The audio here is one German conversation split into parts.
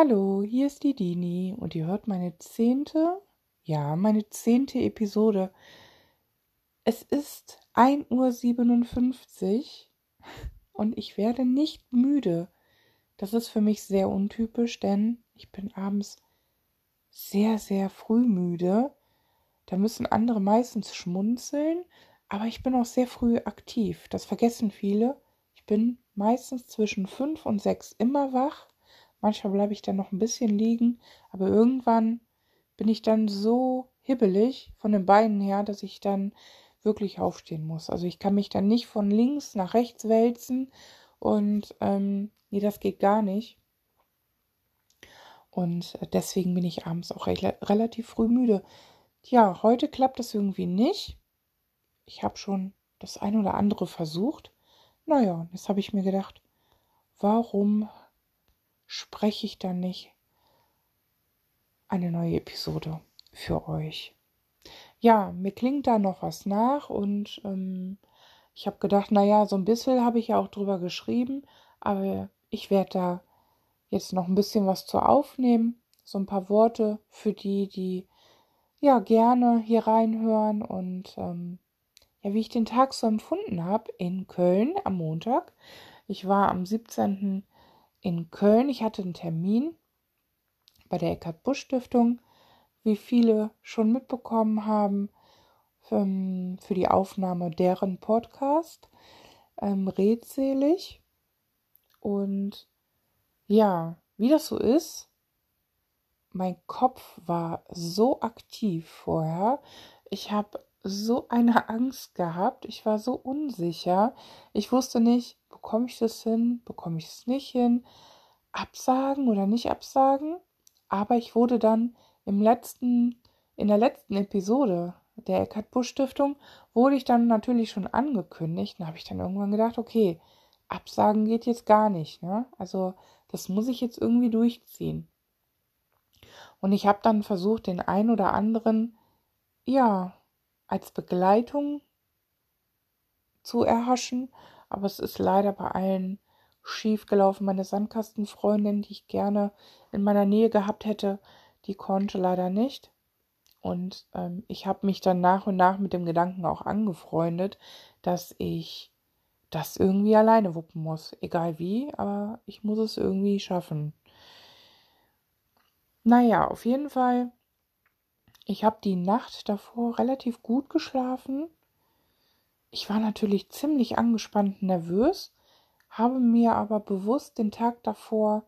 Hallo, hier ist die Dini und ihr hört meine zehnte, ja, meine zehnte Episode. Es ist 1.57 Uhr und ich werde nicht müde. Das ist für mich sehr untypisch, denn ich bin abends sehr, sehr früh müde. Da müssen andere meistens schmunzeln, aber ich bin auch sehr früh aktiv. Das vergessen viele. Ich bin meistens zwischen fünf und sechs immer wach Manchmal bleibe ich dann noch ein bisschen liegen, aber irgendwann bin ich dann so hibbelig von den Beinen her, dass ich dann wirklich aufstehen muss. Also ich kann mich dann nicht von links nach rechts wälzen und ähm, nee, das geht gar nicht. Und deswegen bin ich abends auch re relativ früh müde. Tja, heute klappt das irgendwie nicht. Ich habe schon das ein oder andere versucht. Naja, jetzt habe ich mir gedacht, warum spreche ich dann nicht eine neue Episode für euch. Ja, mir klingt da noch was nach und ähm, ich habe gedacht, naja, so ein bisschen habe ich ja auch drüber geschrieben, aber ich werde da jetzt noch ein bisschen was zu aufnehmen, so ein paar Worte für die, die ja gerne hier reinhören und ähm, ja, wie ich den Tag so empfunden habe in Köln am Montag. Ich war am 17 in Köln. Ich hatte einen Termin bei der Eckhard Busch Stiftung, wie viele schon mitbekommen haben, für, ähm, für die Aufnahme deren Podcast. Ähm, redselig. Und ja, wie das so ist, mein Kopf war so aktiv vorher. Ich habe so eine Angst gehabt. Ich war so unsicher. Ich wusste nicht, bekomme ich das hin, bekomme ich es nicht hin, absagen oder nicht absagen. Aber ich wurde dann im letzten, in der letzten Episode der Eckhard Busch Stiftung, wurde ich dann natürlich schon angekündigt. Da habe ich dann irgendwann gedacht, okay, absagen geht jetzt gar nicht. Ne? Also das muss ich jetzt irgendwie durchziehen. Und ich habe dann versucht, den einen oder anderen, ja, als Begleitung zu erhaschen aber es ist leider bei allen schief gelaufen. Meine Sandkastenfreundin, die ich gerne in meiner Nähe gehabt hätte, die konnte leider nicht. Und ähm, ich habe mich dann nach und nach mit dem Gedanken auch angefreundet, dass ich das irgendwie alleine wuppen muss. Egal wie, aber ich muss es irgendwie schaffen. Naja, auf jeden Fall. Ich habe die Nacht davor relativ gut geschlafen. Ich war natürlich ziemlich angespannt nervös, habe mir aber bewusst den Tag davor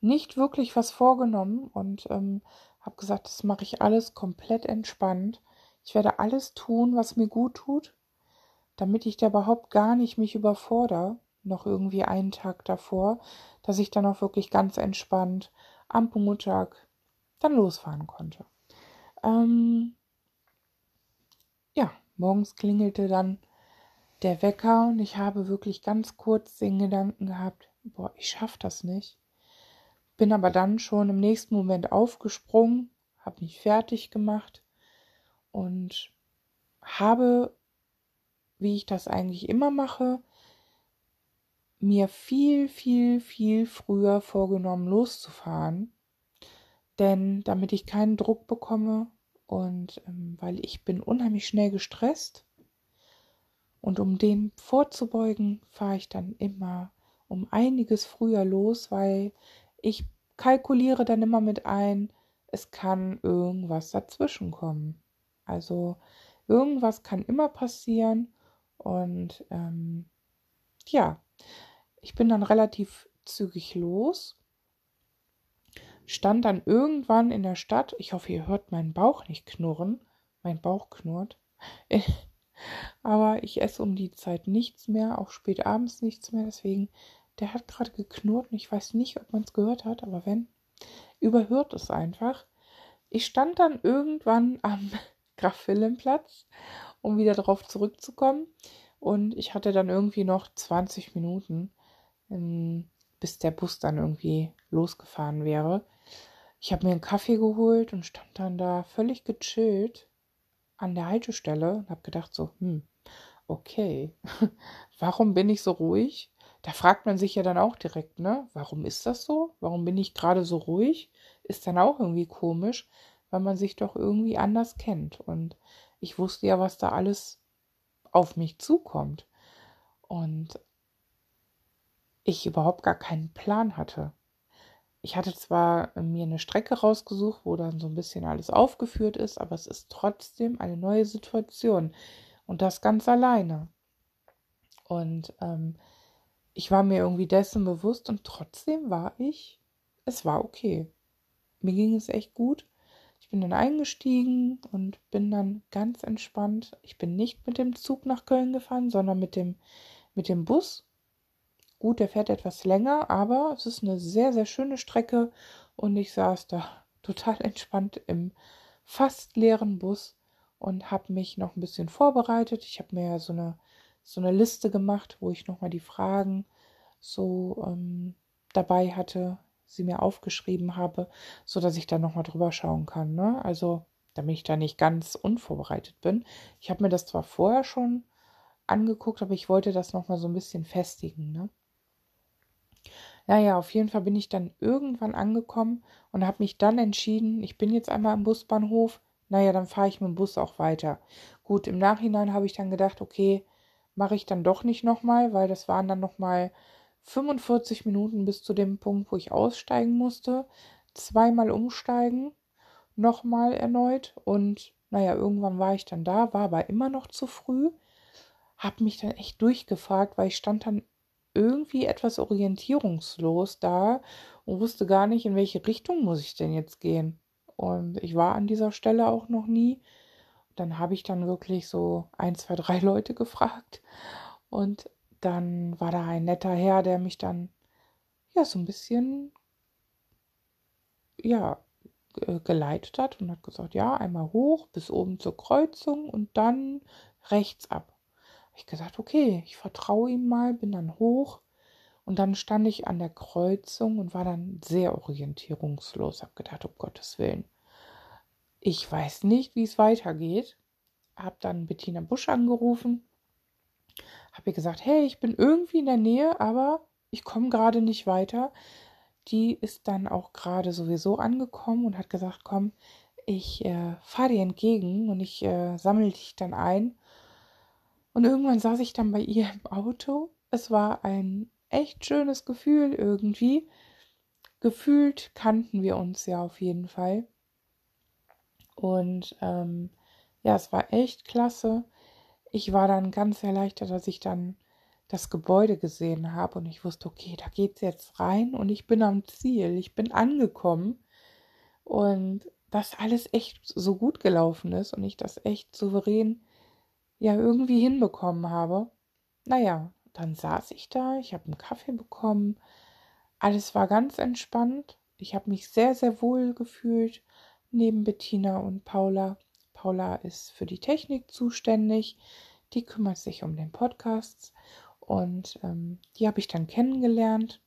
nicht wirklich was vorgenommen und ähm, habe gesagt, das mache ich alles komplett entspannt. Ich werde alles tun, was mir gut tut, damit ich da überhaupt gar nicht mich überfordere, noch irgendwie einen Tag davor, dass ich dann auch wirklich ganz entspannt am Montag dann losfahren konnte. Ähm, ja, morgens klingelte dann der Wecker und ich habe wirklich ganz kurz den Gedanken gehabt, boah, ich schaffe das nicht. Bin aber dann schon im nächsten Moment aufgesprungen, habe mich fertig gemacht und habe, wie ich das eigentlich immer mache, mir viel, viel, viel früher vorgenommen, loszufahren. Denn damit ich keinen Druck bekomme und ähm, weil ich bin unheimlich schnell gestresst und um dem vorzubeugen, fahre ich dann immer um einiges früher los, weil ich kalkuliere dann immer mit ein, es kann irgendwas dazwischen kommen. Also irgendwas kann immer passieren und ähm, ja, ich bin dann relativ zügig los, stand dann irgendwann in der Stadt, ich hoffe, ihr hört meinen Bauch nicht knurren, mein Bauch knurrt, Aber ich esse um die Zeit nichts mehr, auch spät abends nichts mehr. Deswegen, der hat gerade geknurrt und ich weiß nicht, ob man es gehört hat, aber wenn, überhört es einfach. Ich stand dann irgendwann am Graf um wieder darauf zurückzukommen. Und ich hatte dann irgendwie noch 20 Minuten, ähm, bis der Bus dann irgendwie losgefahren wäre. Ich habe mir einen Kaffee geholt und stand dann da völlig gechillt an der Haltestelle und habe gedacht so, hm, okay, warum bin ich so ruhig? da fragt man sich ja dann auch direkt, ne, warum ist das so? Warum bin ich gerade so ruhig? Ist dann auch irgendwie komisch, weil man sich doch irgendwie anders kennt. Und ich wusste ja, was da alles auf mich zukommt. Und ich überhaupt gar keinen Plan hatte. Ich hatte zwar mir eine Strecke rausgesucht, wo dann so ein bisschen alles aufgeführt ist, aber es ist trotzdem eine neue Situation. Und das ganz alleine. Und ähm, ich war mir irgendwie dessen bewusst und trotzdem war ich, es war okay. Mir ging es echt gut. Ich bin dann eingestiegen und bin dann ganz entspannt. Ich bin nicht mit dem Zug nach Köln gefahren, sondern mit dem, mit dem Bus. Gut, der fährt etwas länger, aber es ist eine sehr, sehr schöne Strecke und ich saß da total entspannt im fast leeren Bus und habe mich noch ein bisschen vorbereitet. Ich habe mir ja so eine so eine Liste gemacht, wo ich nochmal die Fragen so ähm, dabei hatte, sie mir aufgeschrieben habe, so dass ich da nochmal drüber schauen kann. Ne? Also, damit ich da nicht ganz unvorbereitet bin. Ich habe mir das zwar vorher schon angeguckt, aber ich wollte das nochmal so ein bisschen festigen. Ne? Naja, auf jeden Fall bin ich dann irgendwann angekommen und habe mich dann entschieden, ich bin jetzt einmal am Busbahnhof, naja, dann fahre ich mit dem Bus auch weiter. Gut, im Nachhinein habe ich dann gedacht, okay, mache ich dann doch nicht nochmal, weil das waren dann nochmal 45 Minuten bis zu dem Punkt, wo ich aussteigen musste. Zweimal umsteigen, nochmal erneut und naja, irgendwann war ich dann da, war aber immer noch zu früh. Hab mich dann echt durchgefragt, weil ich stand dann irgendwie etwas orientierungslos da und wusste gar nicht, in welche Richtung muss ich denn jetzt gehen. Und ich war an dieser Stelle auch noch nie dann habe ich dann wirklich so ein, zwei, drei Leute gefragt. Und dann war da ein netter Herr, der mich dann ja so ein bisschen ja geleitet hat und hat gesagt, ja, einmal hoch bis oben zur Kreuzung und dann rechts ab. Hab ich gesagt, okay, ich vertraue ihm mal, bin dann hoch und dann stand ich an der Kreuzung und war dann sehr orientierungslos. Hab gedacht, um Gottes Willen, ich weiß nicht, wie es weitergeht. Hab dann Bettina Busch angerufen. Hab ihr gesagt, hey, ich bin irgendwie in der Nähe, aber ich komme gerade nicht weiter. Die ist dann auch gerade sowieso angekommen und hat gesagt, komm, ich äh, fahre dir entgegen und ich äh, sammle dich dann ein. Und irgendwann saß ich dann bei ihr im Auto. Es war ein echt schönes Gefühl irgendwie. Gefühlt kannten wir uns ja auf jeden Fall. Und ähm, ja, es war echt klasse. Ich war dann ganz erleichtert, dass ich dann das Gebäude gesehen habe und ich wusste, okay, da geht's jetzt rein und ich bin am Ziel, ich bin angekommen und dass alles echt so gut gelaufen ist und ich das echt souverän ja irgendwie hinbekommen habe. Naja, dann saß ich da, ich habe einen Kaffee bekommen, alles war ganz entspannt, ich habe mich sehr, sehr wohl gefühlt neben Bettina und Paula. Paula ist für die Technik zuständig, die kümmert sich um den Podcast und ähm, die habe ich dann kennengelernt.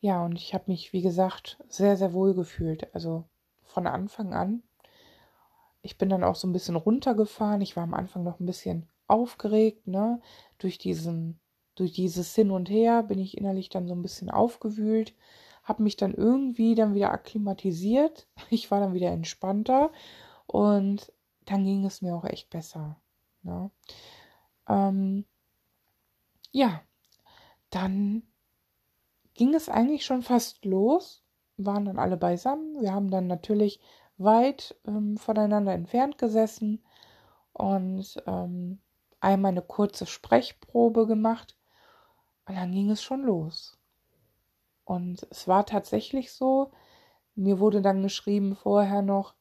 Ja, und ich habe mich, wie gesagt, sehr, sehr wohl gefühlt. Also von Anfang an. Ich bin dann auch so ein bisschen runtergefahren. Ich war am Anfang noch ein bisschen aufgeregt, ne? Durch diesen, durch dieses Hin und Her bin ich innerlich dann so ein bisschen aufgewühlt habe mich dann irgendwie dann wieder akklimatisiert. Ich war dann wieder entspannter und dann ging es mir auch echt besser. Ne? Ähm, ja, dann ging es eigentlich schon fast los, waren dann alle beisammen. Wir haben dann natürlich weit ähm, voneinander entfernt gesessen und ähm, einmal eine kurze Sprechprobe gemacht und dann ging es schon los. Und es war tatsächlich so, mir wurde dann geschrieben vorher noch,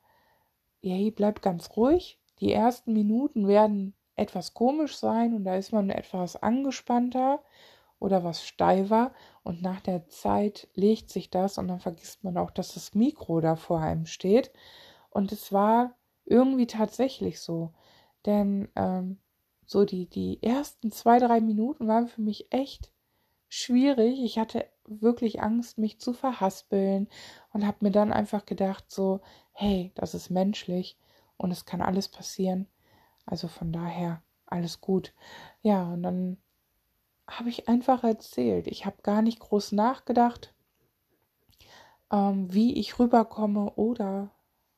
hey, bleib ganz ruhig. Die ersten Minuten werden etwas komisch sein und da ist man etwas angespannter oder was steifer und nach der Zeit legt sich das und dann vergisst man auch, dass das Mikro da vor einem steht. Und es war irgendwie tatsächlich so, denn ähm, so die, die ersten zwei, drei Minuten waren für mich echt schwierig. Ich hatte wirklich Angst, mich zu verhaspeln und habe mir dann einfach gedacht, so, hey, das ist menschlich und es kann alles passieren. Also von daher alles gut. Ja, und dann habe ich einfach erzählt. Ich habe gar nicht groß nachgedacht, ähm, wie ich rüberkomme oder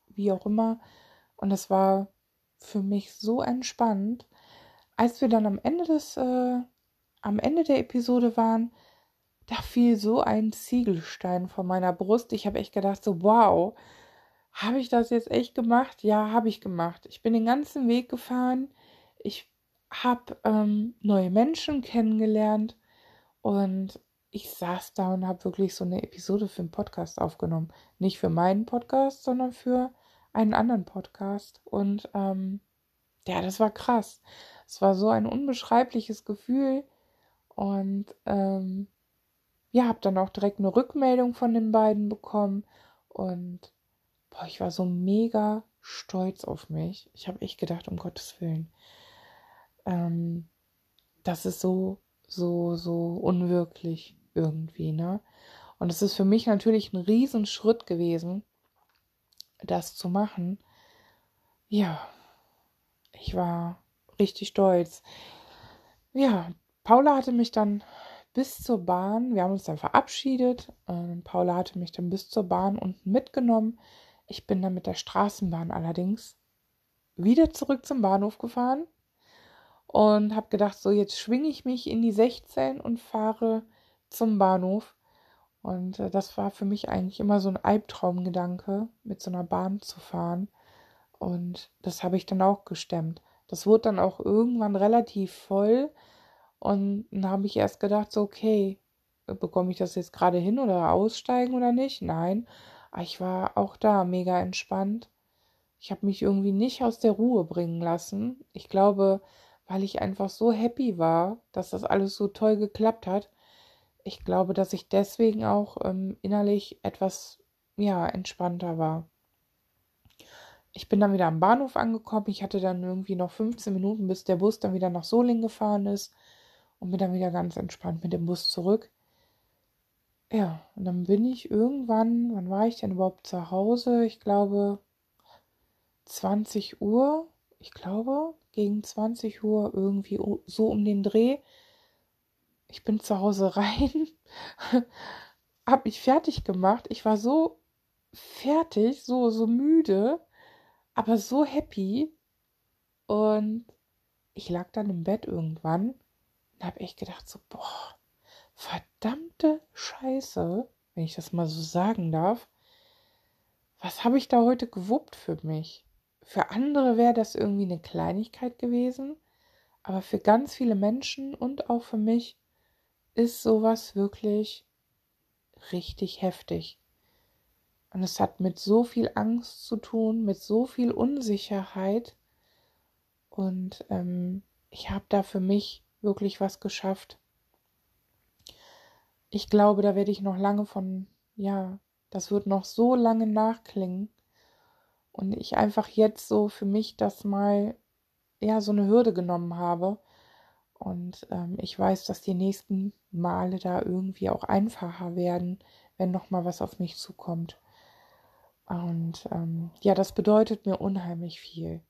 wie auch immer. Und es war für mich so entspannt. Als wir dann am Ende des, äh, am Ende der Episode waren, da fiel so ein Ziegelstein vor meiner Brust. Ich habe echt gedacht, so wow, habe ich das jetzt echt gemacht? Ja, habe ich gemacht. Ich bin den ganzen Weg gefahren. Ich habe ähm, neue Menschen kennengelernt und ich saß da und habe wirklich so eine Episode für einen Podcast aufgenommen. Nicht für meinen Podcast, sondern für einen anderen Podcast. Und ähm, ja, das war krass. Es war so ein unbeschreibliches Gefühl. Und ähm, ja, habe dann auch direkt eine Rückmeldung von den beiden bekommen. Und boah, ich war so mega stolz auf mich. Ich habe echt gedacht, um Gottes Willen ähm, das ist so, so, so unwirklich irgendwie, ne? Und es ist für mich natürlich ein Riesenschritt gewesen, das zu machen. Ja, ich war richtig stolz. Ja, Paula hatte mich dann bis zur Bahn, wir haben uns dann verabschiedet. Ähm, Paula hatte mich dann bis zur Bahn unten mitgenommen. Ich bin dann mit der Straßenbahn allerdings wieder zurück zum Bahnhof gefahren und habe gedacht, so jetzt schwinge ich mich in die 16 und fahre zum Bahnhof. Und äh, das war für mich eigentlich immer so ein Albtraumgedanke, mit so einer Bahn zu fahren. Und das habe ich dann auch gestemmt. Das wurde dann auch irgendwann relativ voll. Und dann habe ich erst gedacht, so, okay, bekomme ich das jetzt gerade hin oder aussteigen oder nicht? Nein. Aber ich war auch da mega entspannt. Ich habe mich irgendwie nicht aus der Ruhe bringen lassen. Ich glaube, weil ich einfach so happy war, dass das alles so toll geklappt hat. Ich glaube, dass ich deswegen auch ähm, innerlich etwas ja entspannter war. Ich bin dann wieder am Bahnhof angekommen. Ich hatte dann irgendwie noch 15 Minuten, bis der Bus dann wieder nach Solingen gefahren ist und bin dann wieder ganz entspannt mit dem Bus zurück. Ja, und dann bin ich irgendwann, wann war ich denn überhaupt zu Hause? Ich glaube 20 Uhr, ich glaube gegen 20 Uhr irgendwie so um den Dreh. Ich bin zu Hause rein, hab mich fertig gemacht. Ich war so fertig, so, so müde, aber so happy. Und ich lag dann im Bett irgendwann und hab echt gedacht, so, boah, verdammte Scheiße, wenn ich das mal so sagen darf. Was habe ich da heute gewuppt für mich? Für andere wäre das irgendwie eine Kleinigkeit gewesen, aber für ganz viele Menschen und auch für mich ist sowas wirklich richtig heftig. Und es hat mit so viel Angst zu tun, mit so viel Unsicherheit. Und ähm, ich habe da für mich wirklich was geschafft. Ich glaube, da werde ich noch lange von, ja, das wird noch so lange nachklingen. Und ich einfach jetzt so für mich das mal, ja, so eine Hürde genommen habe. Und ähm, ich weiß, dass die nächsten Male da irgendwie auch einfacher werden, wenn nochmal was auf mich zukommt. Und ähm, ja, das bedeutet mir unheimlich viel.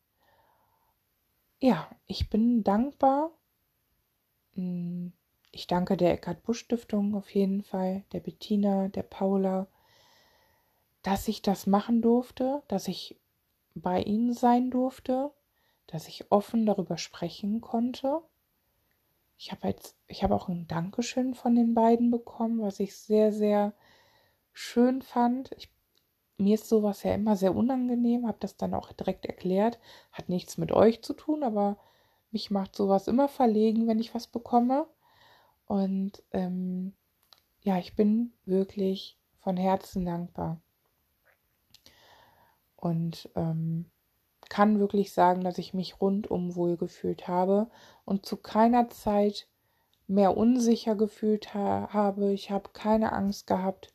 Ja, ich bin dankbar. Hm, ich danke der Eckhard Busch Stiftung auf jeden Fall, der Bettina, der Paula, dass ich das machen durfte, dass ich bei ihnen sein durfte, dass ich offen darüber sprechen konnte. Ich habe jetzt, ich habe auch ein Dankeschön von den beiden bekommen, was ich sehr, sehr schön fand. Ich, mir ist sowas ja immer sehr unangenehm, habe das dann auch direkt erklärt. Hat nichts mit euch zu tun, aber mich macht sowas immer verlegen, wenn ich was bekomme. Und ähm, ja, ich bin wirklich von Herzen dankbar und ähm, kann wirklich sagen, dass ich mich rundum wohl gefühlt habe und zu keiner Zeit mehr unsicher gefühlt ha habe. Ich habe keine Angst gehabt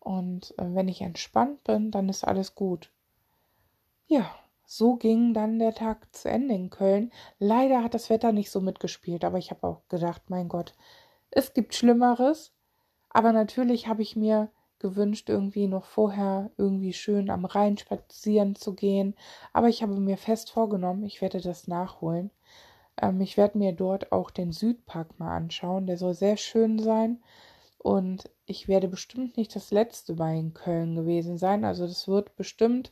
und äh, wenn ich entspannt bin, dann ist alles gut. Ja, so ging dann der Tag zu Ende in Köln. Leider hat das Wetter nicht so mitgespielt, aber ich habe auch gedacht, mein Gott, es gibt Schlimmeres. Aber natürlich habe ich mir gewünscht, irgendwie noch vorher irgendwie schön am Rhein spazieren zu gehen. Aber ich habe mir fest vorgenommen, ich werde das nachholen. Ähm, ich werde mir dort auch den Südpark mal anschauen. Der soll sehr schön sein. Und ich werde bestimmt nicht das letzte Mal in Köln gewesen sein. Also das wird bestimmt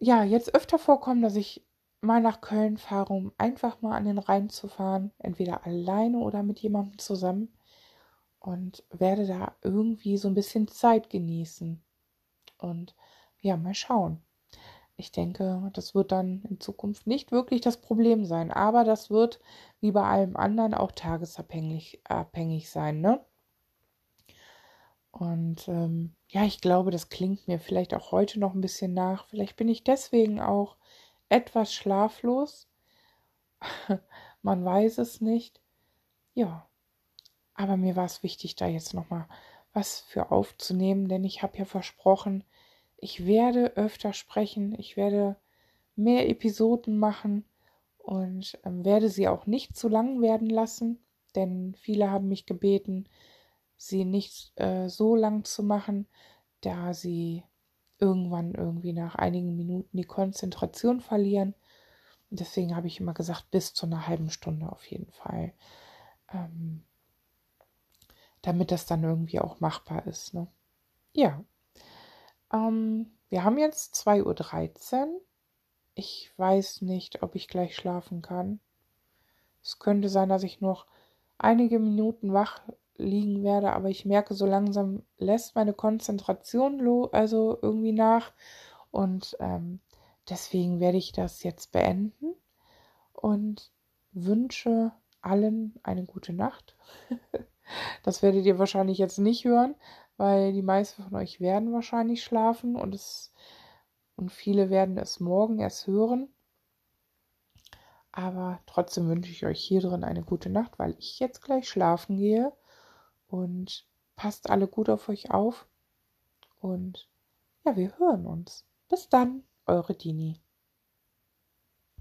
ja jetzt öfter vorkommen, dass ich mal nach Köln fahre, um einfach mal an den Rhein zu fahren, entweder alleine oder mit jemandem zusammen und werde da irgendwie so ein bisschen Zeit genießen. Und ja, mal schauen. Ich denke, das wird dann in Zukunft nicht wirklich das Problem sein, aber das wird wie bei allem anderen auch tagesabhängig abhängig sein, ne? Und ähm, ja, ich glaube, das klingt mir vielleicht auch heute noch ein bisschen nach. Vielleicht bin ich deswegen auch etwas schlaflos. Man weiß es nicht. Ja, aber mir war es wichtig, da jetzt nochmal was für aufzunehmen, denn ich habe ja versprochen, ich werde öfter sprechen, ich werde mehr Episoden machen und ähm, werde sie auch nicht zu lang werden lassen, denn viele haben mich gebeten, sie nicht äh, so lang zu machen, da sie irgendwann irgendwie nach einigen Minuten die Konzentration verlieren. Deswegen habe ich immer gesagt, bis zu einer halben Stunde auf jeden Fall. Ähm, damit das dann irgendwie auch machbar ist. Ne? Ja. Ähm, wir haben jetzt 2.13 Uhr. Ich weiß nicht, ob ich gleich schlafen kann. Es könnte sein, dass ich noch einige Minuten wach liegen werde, aber ich merke, so langsam lässt meine Konzentration also irgendwie nach. Und ähm, deswegen werde ich das jetzt beenden und wünsche allen eine gute Nacht. das werdet ihr wahrscheinlich jetzt nicht hören, weil die meisten von euch werden wahrscheinlich schlafen und es und viele werden es morgen erst hören. Aber trotzdem wünsche ich euch hier drin eine gute Nacht, weil ich jetzt gleich schlafen gehe und passt alle gut auf euch auf. Und ja, wir hören uns. Bis dann, eure Dini.